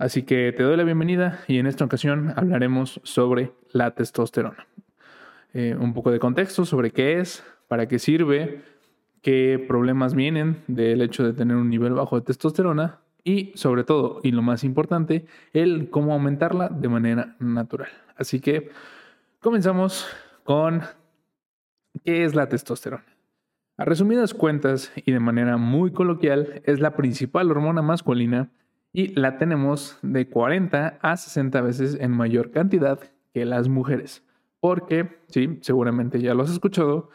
Así que te doy la bienvenida y en esta ocasión hablaremos sobre la testosterona. Eh, un poco de contexto sobre qué es, para qué sirve, qué problemas vienen del hecho de tener un nivel bajo de testosterona y sobre todo, y lo más importante, el cómo aumentarla de manera natural. Así que comenzamos con qué es la testosterona. A resumidas cuentas y de manera muy coloquial, es la principal hormona masculina y la tenemos de 40 a 60 veces en mayor cantidad que las mujeres. Porque, sí, seguramente ya lo has escuchado,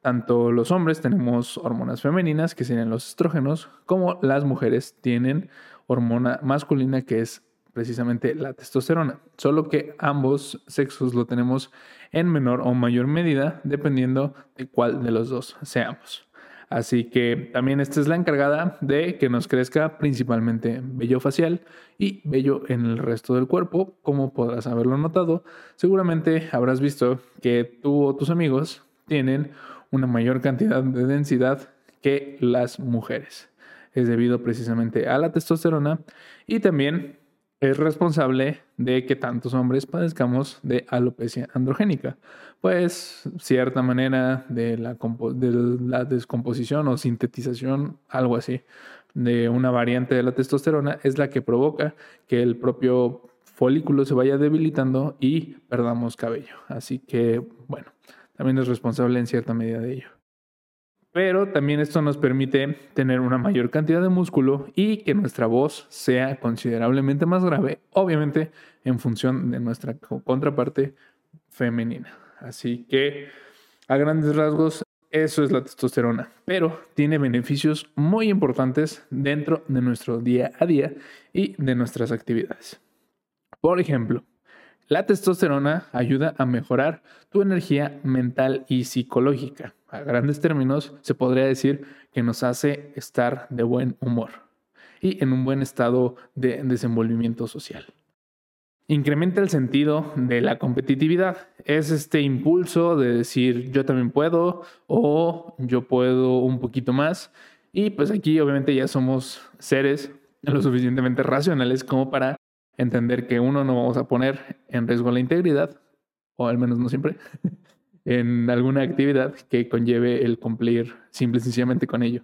tanto los hombres tenemos hormonas femeninas, que serían los estrógenos, como las mujeres tienen hormona masculina, que es precisamente la testosterona. Solo que ambos sexos lo tenemos en menor o mayor medida, dependiendo de cuál de los dos seamos. Así que también esta es la encargada de que nos crezca principalmente vello facial y vello en el resto del cuerpo, como podrás haberlo notado. Seguramente habrás visto que tú o tus amigos tienen una mayor cantidad de densidad que las mujeres. Es debido precisamente a la testosterona y también es responsable de que tantos hombres padezcamos de alopecia androgénica. Pues cierta manera de la, de la descomposición o sintetización, algo así, de una variante de la testosterona es la que provoca que el propio folículo se vaya debilitando y perdamos cabello. Así que, bueno, también es responsable en cierta medida de ello. Pero también esto nos permite tener una mayor cantidad de músculo y que nuestra voz sea considerablemente más grave, obviamente en función de nuestra contraparte femenina. Así que a grandes rasgos eso es la testosterona, pero tiene beneficios muy importantes dentro de nuestro día a día y de nuestras actividades. Por ejemplo, la testosterona ayuda a mejorar tu energía mental y psicológica. A grandes términos, se podría decir que nos hace estar de buen humor y en un buen estado de desenvolvimiento social. Incrementa el sentido de la competitividad. Es este impulso de decir yo también puedo o yo puedo un poquito más. Y pues aquí obviamente ya somos seres lo suficientemente racionales como para entender que uno no vamos a poner en riesgo la integridad, o al menos no siempre, en alguna actividad que conlleve el cumplir simple y sencillamente con ello.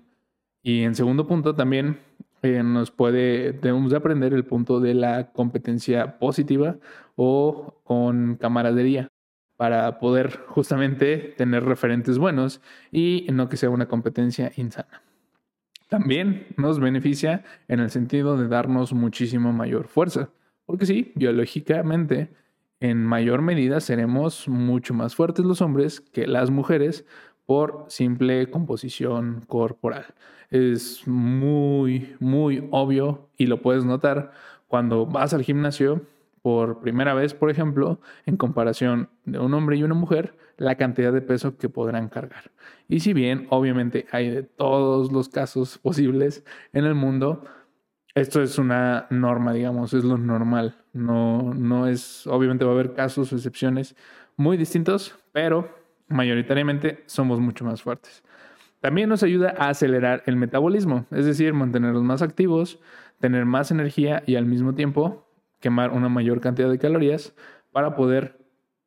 Y en segundo punto también eh, nos puede, debemos de aprender el punto de la competencia positiva o con camaradería para poder justamente tener referentes buenos y no que sea una competencia insana. También nos beneficia en el sentido de darnos muchísimo mayor fuerza. Porque sí, biológicamente, en mayor medida seremos mucho más fuertes los hombres que las mujeres por simple composición corporal. Es muy, muy obvio y lo puedes notar cuando vas al gimnasio por primera vez, por ejemplo, en comparación de un hombre y una mujer, la cantidad de peso que podrán cargar. Y si bien obviamente hay de todos los casos posibles en el mundo, esto es una norma, digamos, es lo normal. No, no es, obviamente va a haber casos o excepciones muy distintos, pero mayoritariamente somos mucho más fuertes. También nos ayuda a acelerar el metabolismo, es decir, mantenernos más activos, tener más energía y al mismo tiempo quemar una mayor cantidad de calorías para poder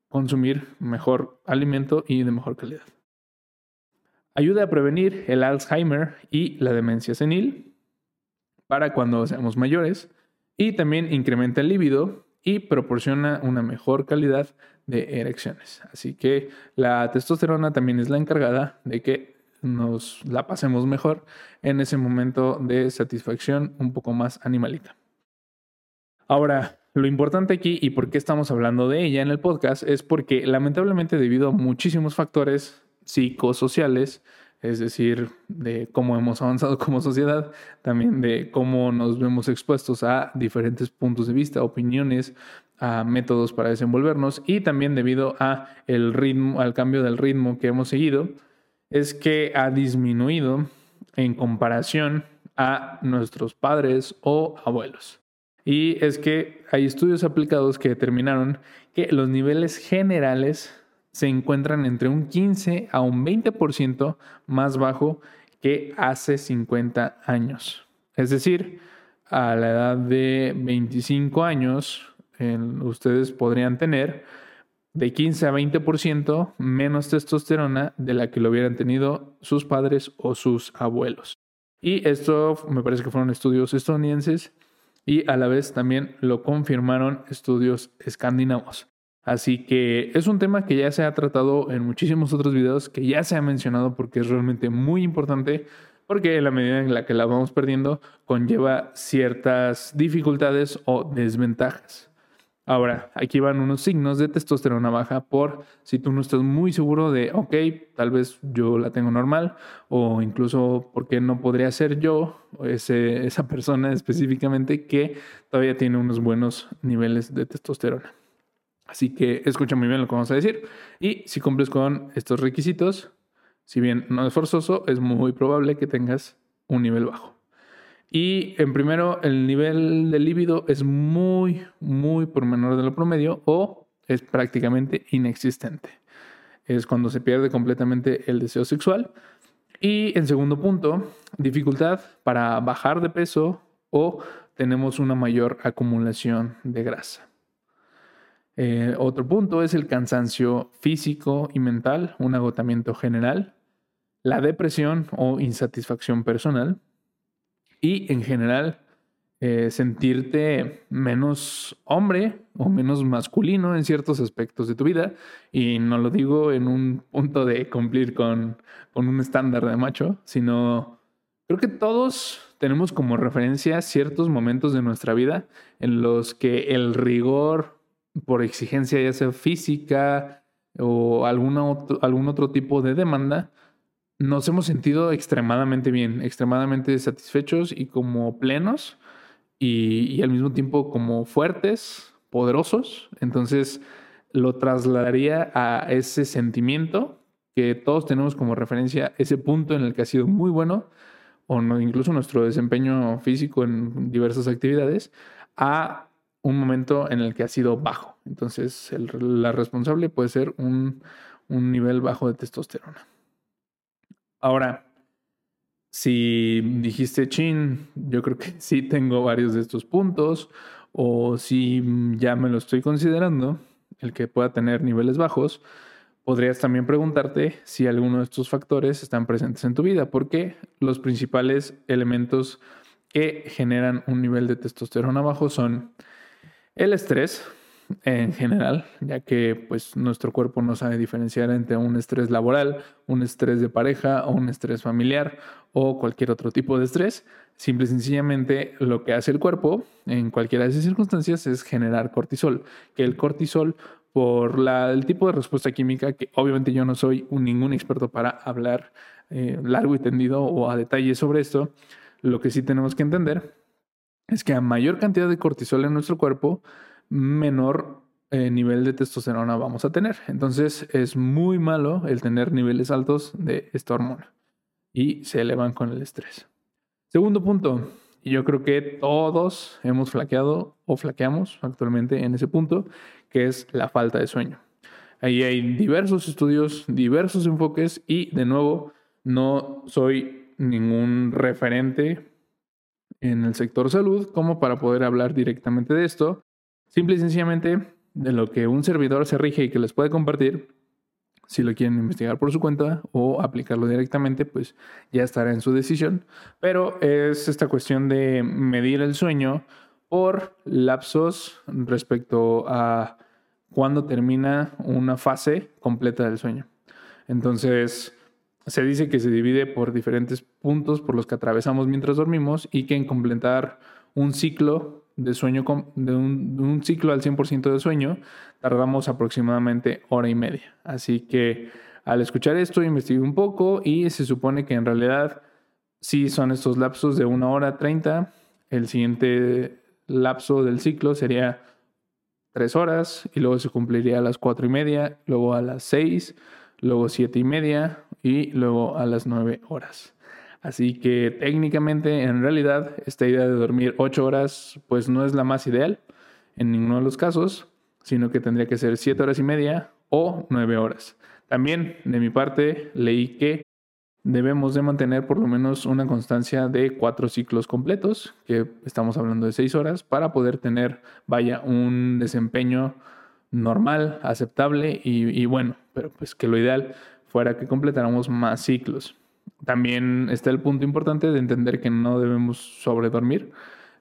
consumir mejor alimento y de mejor calidad. Ayuda a prevenir el Alzheimer y la demencia senil, para cuando seamos mayores y también incrementa el líbido y proporciona una mejor calidad de erecciones. Así que la testosterona también es la encargada de que nos la pasemos mejor en ese momento de satisfacción un poco más animalita. Ahora, lo importante aquí y por qué estamos hablando de ella en el podcast es porque lamentablemente debido a muchísimos factores psicosociales, es decir, de cómo hemos avanzado como sociedad, también de cómo nos vemos expuestos a diferentes puntos de vista, opiniones, a métodos para desenvolvernos y también debido al cambio del ritmo que hemos seguido, es que ha disminuido en comparación a nuestros padres o abuelos. Y es que hay estudios aplicados que determinaron que los niveles generales se encuentran entre un 15 a un 20% más bajo que hace 50 años. Es decir, a la edad de 25 años, ustedes podrían tener de 15 a 20% menos testosterona de la que lo hubieran tenido sus padres o sus abuelos. Y esto me parece que fueron estudios estadounidenses y a la vez también lo confirmaron estudios escandinavos. Así que es un tema que ya se ha tratado en muchísimos otros videos, que ya se ha mencionado porque es realmente muy importante, porque en la medida en la que la vamos perdiendo conlleva ciertas dificultades o desventajas. Ahora, aquí van unos signos de testosterona baja por si tú no estás muy seguro de, ok, tal vez yo la tengo normal o incluso porque no podría ser yo, ese, esa persona específicamente que todavía tiene unos buenos niveles de testosterona. Así que escucha muy bien lo que vamos a decir y si cumples con estos requisitos, si bien no es forzoso, es muy probable que tengas un nivel bajo. Y en primero, el nivel de líbido es muy, muy por menor de lo promedio o es prácticamente inexistente. Es cuando se pierde completamente el deseo sexual. Y en segundo punto, dificultad para bajar de peso o tenemos una mayor acumulación de grasa. Eh, otro punto es el cansancio físico y mental, un agotamiento general, la depresión o insatisfacción personal, y en general eh, sentirte menos hombre o menos masculino en ciertos aspectos de tu vida. Y no lo digo en un punto de cumplir con, con un estándar de macho, sino creo que todos tenemos como referencia ciertos momentos de nuestra vida en los que el rigor por exigencia, ya sea física o algún otro tipo de demanda, nos hemos sentido extremadamente bien, extremadamente satisfechos y como plenos y, al mismo tiempo como fuertes, poderosos. Entonces lo trasladaría a ese sentimiento que todos tenemos como referencia, ese punto en el que ha sido muy bueno, o no, incluso nuestro desempeño físico en diversas actividades, a un momento en el que ha sido bajo. Entonces la responsable puede ser un nivel bajo de testosterona. Ahora, si dijiste, chin, yo creo que sí tengo varios de estos puntos, o si ya me lo estoy considerando, el que pueda tener niveles bajos, podrías también preguntarte si alguno de estos factores están presentes en tu vida, porque los principales elementos que generan un nivel de testosterona bajo son el estrés, en general, ya que pues nuestro cuerpo no sabe diferenciar entre un estrés laboral, un estrés de pareja o un estrés familiar o cualquier otro tipo de estrés. Simple y sencillamente lo que hace el cuerpo en cualquiera de esas circunstancias es generar cortisol, que el cortisol por el tipo de respuesta química, que obviamente yo no soy un, ningún experto para hablar eh, largo y tendido o a detalle sobre esto, lo que sí tenemos que entender es que a mayor cantidad de cortisol en nuestro cuerpo, menor eh, nivel de testosterona vamos a tener. Entonces es muy malo el tener niveles altos de esta hormona y se elevan con el estrés. Segundo punto, y yo creo que todos hemos flaqueado o flaqueamos actualmente en ese punto, que es la falta de sueño. Ahí hay diversos estudios, diversos enfoques y de nuevo no soy ningún referente en el sector salud como para poder hablar directamente de esto, Simple y sencillamente de lo que un servidor se rige y que les puede compartir, si lo quieren investigar por su cuenta o aplicarlo directamente, pues ya estará en su decisión. Pero es esta cuestión de medir el sueño por lapsos respecto a cuándo termina una fase completa del sueño. Entonces, se dice que se divide por diferentes puntos por los que atravesamos mientras dormimos y que en completar un ciclo de sueño, de un, ciclo al 100% de sueño, tardamos aproximadamente hora y media. Así que al escuchar esto investigué un poco y se supone que en realidad sí son estos lapsos de una hora 30. El siguiente lapso del ciclo sería tres horas y luego se cumpliría a las cuatro y media, luego a las seis, luego siete y media y luego a las nueve horas. Así que técnicamente, en realidad, esta idea de dormir ocho horas, pues no es la más ideal en ninguno de los casos, sino que tendría que ser siete horas y media o nueve horas. También, de mi parte, leí que debemos de mantener por lo menos una constancia de cuatro ciclos completos, que estamos hablando de seis horas, para poder tener, vaya, un desempeño normal, aceptable y, bueno, pero pues que lo ideal fuera que completáramos más ciclos. También está el punto importante de entender que no debemos sobredormir,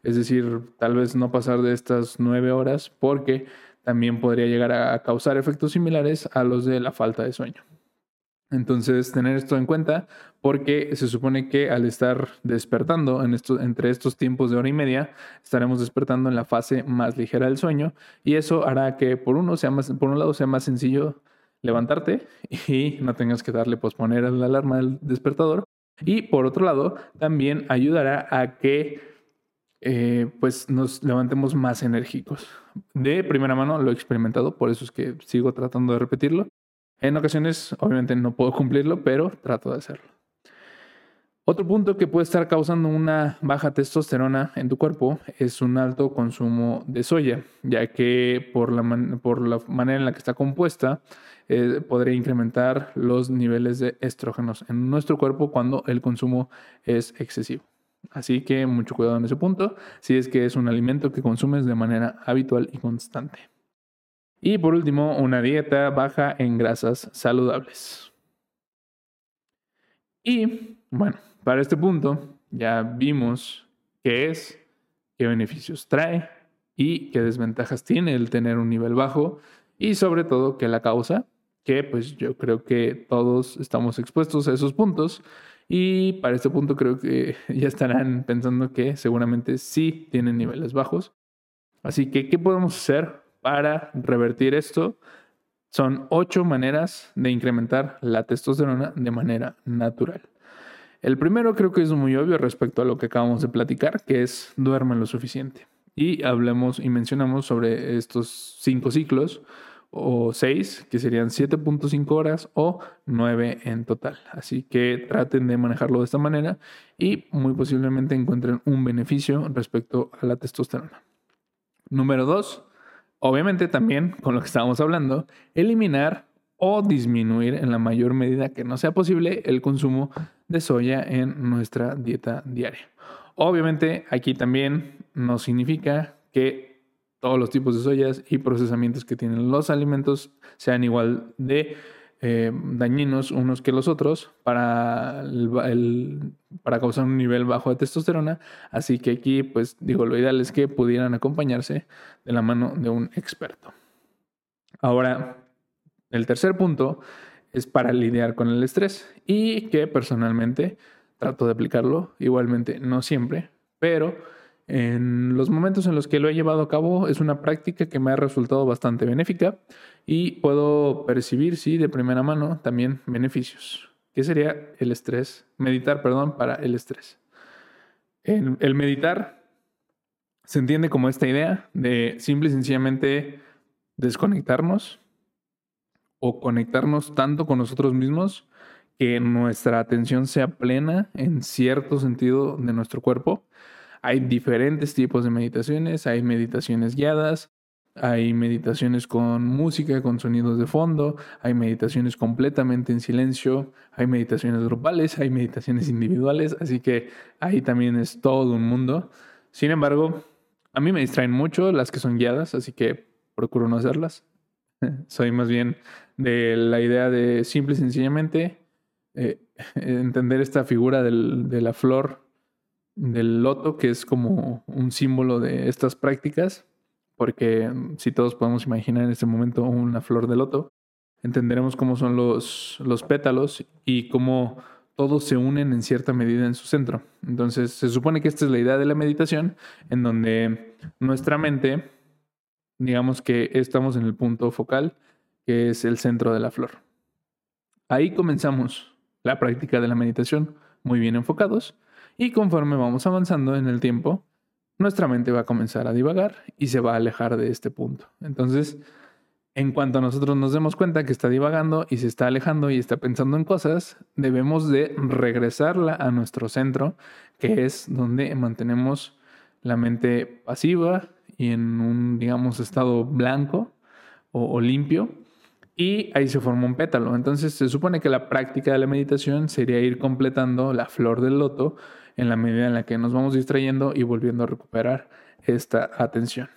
es decir, tal vez no pasar de estas nueve horas porque también podría llegar a causar efectos similares a los de la falta de sueño. Entonces, tener esto en cuenta porque se supone que al estar despertando en entre estos tiempos de hora y media, estaremos despertando en la fase más ligera del sueño y eso hará que por, uno sea más, por un lado sea más sencillo levantarte y no tengas que darle posponer a la alarma del despertador y por otro lado también ayudará a que eh, pues nos levantemos más enérgicos. De primera mano lo he experimentado, por eso es que sigo tratando de repetirlo. En ocasiones, obviamente, no puedo cumplirlo, pero trato de hacerlo. Otro punto que puede estar causando una baja testosterona en tu cuerpo es un alto consumo de soya, ya que por la, manera en la que está compuesta eh, podría incrementar los niveles de estrógenos en nuestro cuerpo cuando el consumo es excesivo. Así que mucho cuidado en ese punto, si es que es un alimento que consumes de manera habitual y constante. Y por último, una dieta baja en grasas saludables. Y bueno, para este punto ya vimos qué es, qué beneficios trae y qué desventajas tiene el tener un nivel bajo y sobre todo qué la causa, que pues yo creo que todos estamos expuestos a esos puntos y para este punto creo que ya estarán pensando que seguramente sí tienen niveles bajos. Así que, ¿qué podemos hacer para revertir esto son ocho maneras de incrementar la testosterona de manera natural. El primero creo que es muy obvio respecto a lo que acabamos de platicar, que es duerme lo suficiente. Y hablemos y mencionamos sobre estos cinco ciclos o seis, que serían 7.5 horas o 9 en total. Así que traten de manejarlo de esta manera y muy posiblemente encuentren un beneficio respecto a la testosterona. Número dos, Obviamente también, con lo que estábamos hablando, eliminar o disminuir en la mayor medida que no sea posible el consumo de soya en nuestra dieta diaria. Obviamente aquí también no significa que todos los tipos de soyas y procesamientos que tienen los alimentos sean igual de eh, dañinos unos que los otros para, para causar un nivel bajo de testosterona. Así que aquí, pues digo, lo ideal es que pudieran acompañarse de la mano de un experto. Ahora, el tercer punto es para lidiar con el estrés y que personalmente trato de aplicarlo, igualmente no siempre, pero en los momentos en los que lo he llevado a cabo es una práctica que me ha resultado bastante benéfica y puedo percibir, sí, de primera mano también beneficios. ¿Qué sería el estrés? Meditar, perdón, para el estrés. El, meditar se entiende como esta idea de simple y sencillamente desconectarnos o conectarnos tanto con nosotros mismos que nuestra atención sea plena en cierto sentido de nuestro cuerpo hay diferentes tipos de meditaciones, hay meditaciones guiadas, hay meditaciones con música, con sonidos de fondo, hay meditaciones completamente en silencio, hay meditaciones grupales, hay meditaciones individuales, así que ahí también es todo un mundo. Sin embargo, a mí me distraen mucho las que son guiadas, así que procuro no hacerlas. Soy más bien de la idea de simple y sencillamente eh, entender esta figura de la flor del loto, que es como un símbolo de estas prácticas, porque mm, si todos podemos imaginar en este momento una flor de loto, entenderemos cómo son los, los pétalos y cómo todos se unen en cierta medida en su centro. Entonces, se supone que esta es la idea de la meditación, en donde nuestra mente, digamos que estamos en el punto focal, que es el centro de la flor. Ahí comenzamos la práctica de la meditación muy bien enfocados y conforme vamos avanzando en el tiempo, nuestra mente va a comenzar a divagar y se va a alejar de este punto. Entonces, en cuanto nosotros nos demos cuenta que está divagando y se está alejando y está pensando en cosas, debemos de regresarla a nuestro centro, que es donde mantenemos la mente pasiva y en un, digamos, estado blanco o limpio. y ahí se forma un pétalo. Entonces se supone que la práctica de la meditación sería ir completando la flor del loto en la medida en la que nos vamos distrayendo y volviendo a recuperar esta atención.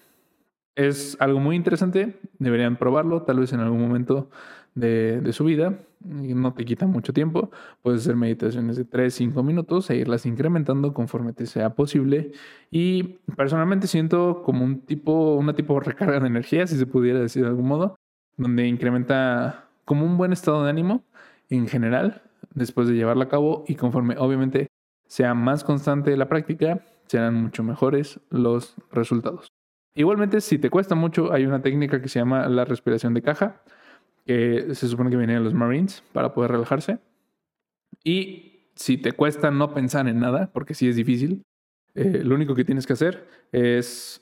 Es algo muy interesante, deberían probarlo tal vez en algún momento de, su vida. No te quita mucho tiempo, puedes hacer meditaciones de 3, 5 minutos e irlas incrementando conforme te sea posible. Y personalmente siento como un tipo, una tipo de recarga de energía, si se pudiera decir de algún modo, donde incrementa como un buen estado de ánimo en general después de llevarla a cabo y conforme obviamente sea más constante la práctica, serán mucho mejores los resultados. Igualmente, si te cuesta mucho, hay una técnica que se llama la respiración de caja, que se supone que viene de los Marines para poder relajarse. Y si te cuesta no pensar en nada, porque sí es difícil, eh, lo único que tienes que hacer es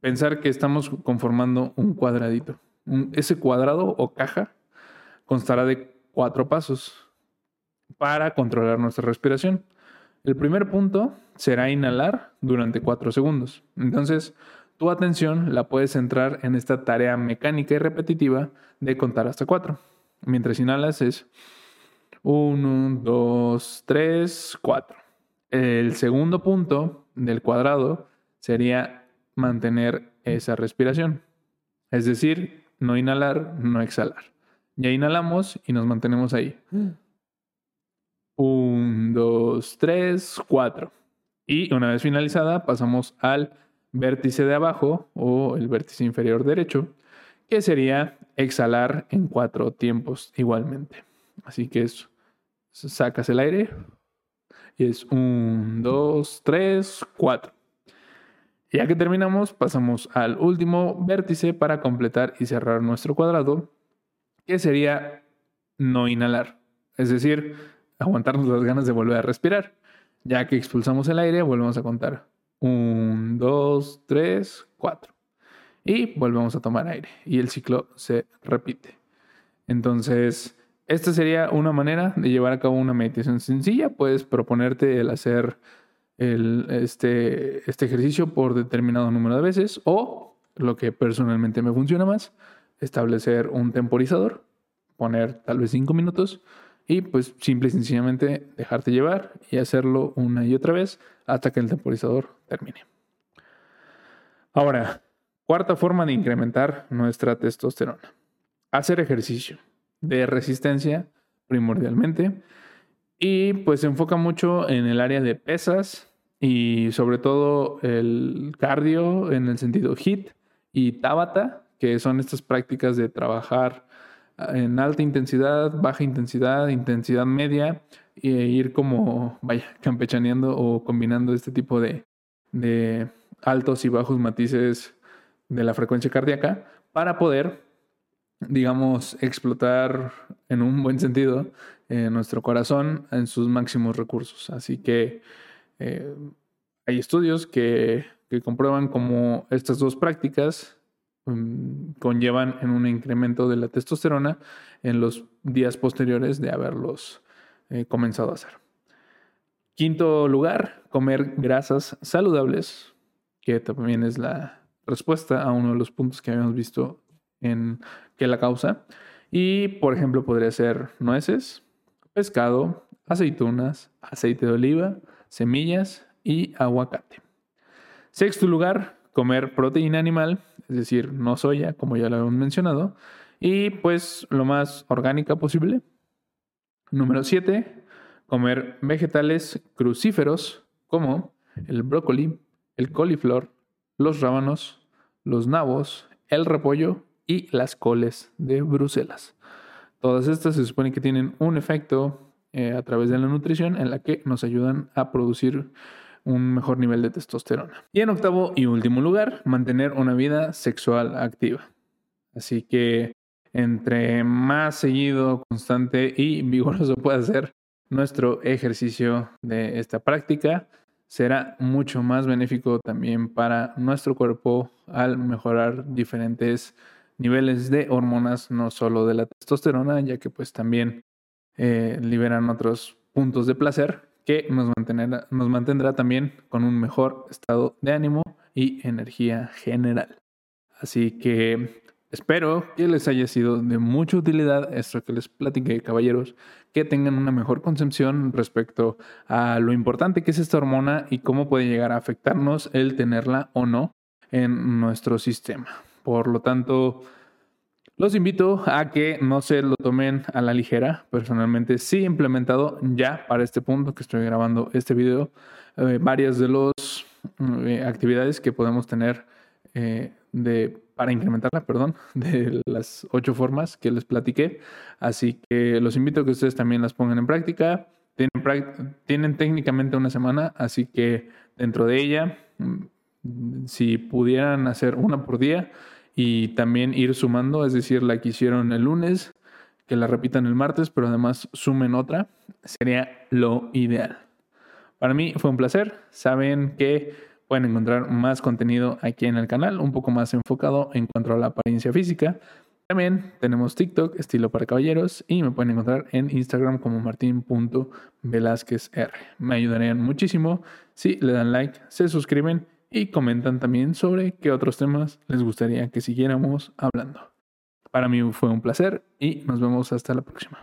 pensar que estamos conformando un cuadradito ese cuadrado o caja constará de cuatro pasos para controlar nuestra respiración. El primer punto será inhalar durante cuatro segundos. Entonces, tu atención la puedes centrar en esta tarea mecánica y repetitiva de contar hasta cuatro. Mientras inhalas es uno, dos, tres, cuatro. El segundo punto del cuadrado sería mantener esa respiración. Es decir, no inhalar, no exhalar. Ya inhalamos y nos mantenemos ahí. Un, dos, tres, cuatro. Y una vez finalizada, pasamos al vértice de abajo o el vértice inferior derecho, que sería exhalar en cuatro tiempos igualmente. Así que es, sacas el aire y es un, dos, tres, cuatro. Ya que terminamos, pasamos al último vértice para completar y cerrar nuestro cuadrado, que sería no inhalar. Es decir, aguantarnos las ganas de volver a respirar. Ya que expulsamos el aire, volvemos a contar. Un, dos, tres, cuatro. Y volvemos a tomar aire. Y el ciclo se repite. Entonces, esta sería una manera de llevar a cabo una meditación sencilla. Puedes proponerte el hacer este, este ejercicio por determinado número de veces o, lo que personalmente me funciona más, establecer un temporizador, poner tal vez cinco minutos y pues simple y sencillamente dejarte llevar y hacerlo una y otra vez hasta que el temporizador termine. Ahora, cuarta forma de incrementar nuestra testosterona. Hacer ejercicio de resistencia primordialmente y pues se enfoca mucho en el área de pesas y sobre todo el cardio en el sentido HIT y Tabata, que son estas prácticas de trabajar en alta intensidad, baja intensidad, intensidad media e ir como, vaya, campechaneando o combinando este tipo de, altos y bajos matices de la frecuencia cardíaca para poder, digamos, explotar en un buen sentido eh, nuestro corazón en sus máximos recursos. Así que eh, hay estudios que, comprueban cómo estas dos prácticas mm, conllevan en un incremento de la testosterona en los días posteriores de haberlos eh, comenzado a hacer. Quinto lugar, comer grasas saludables, que también es la respuesta a uno de los puntos que habíamos visto en que la causa. Y, por ejemplo, podría ser nueces, pescado, aceitunas, aceite de oliva, semillas y aguacate. Sexto lugar, comer proteína animal, es decir, no soya, como ya lo hemos mencionado, y pues lo más orgánica posible. Número siete, comer vegetales crucíferos como el brócoli, el coliflor, los rábanos, los nabos, el repollo y las coles de Bruselas. Todas estas se supone que tienen un efecto eh, a través de la nutrición en la que nos ayudan a producir un mejor nivel de testosterona. Y en octavo y último lugar, mantener una vida sexual activa. Así que entre más seguido, constante y vigoroso pueda ser nuestro ejercicio de esta práctica, será mucho más benéfico también para nuestro cuerpo al mejorar diferentes niveles de hormonas, no solo de la testosterona, ya que pues también eh, liberan otros puntos de placer que nos mantendrá, nos mantendrá también con un mejor estado de ánimo y energía general. Así que Espero que les haya sido de mucha utilidad esto que les platiqué, caballeros, que tengan una mejor concepción respecto a lo importante que es esta hormona y cómo puede llegar a afectarnos el tenerla o no en nuestro sistema. Por lo tanto, los invito a que no se lo tomen a la ligera. Personalmente sí he implementado ya para este punto que estoy grabando este video eh, varias de las eh, actividades que podemos tener eh, de para incrementarla, perdón, de las ocho formas que les platiqué. Así que los invito a que ustedes también las pongan en práctica. Tienen, tienen técnicamente una semana, así que dentro de ella, mm, si pudieran hacer una por día y también ir sumando, es decir, la que hicieron el lunes, que la repitan el martes, pero además sumen otra, sería lo ideal. Para mí fue un placer. Saben que Pueden encontrar más contenido aquí en el canal, un poco más enfocado en cuanto a la apariencia física. También tenemos TikTok, estilo para caballeros, y me pueden encontrar en Instagram como martin.velázquezr. Me ayudarían muchísimo si le dan like, se suscriben y comentan también sobre qué otros temas les gustaría que siguiéramos hablando. Para mí fue un placer y nos vemos hasta la próxima.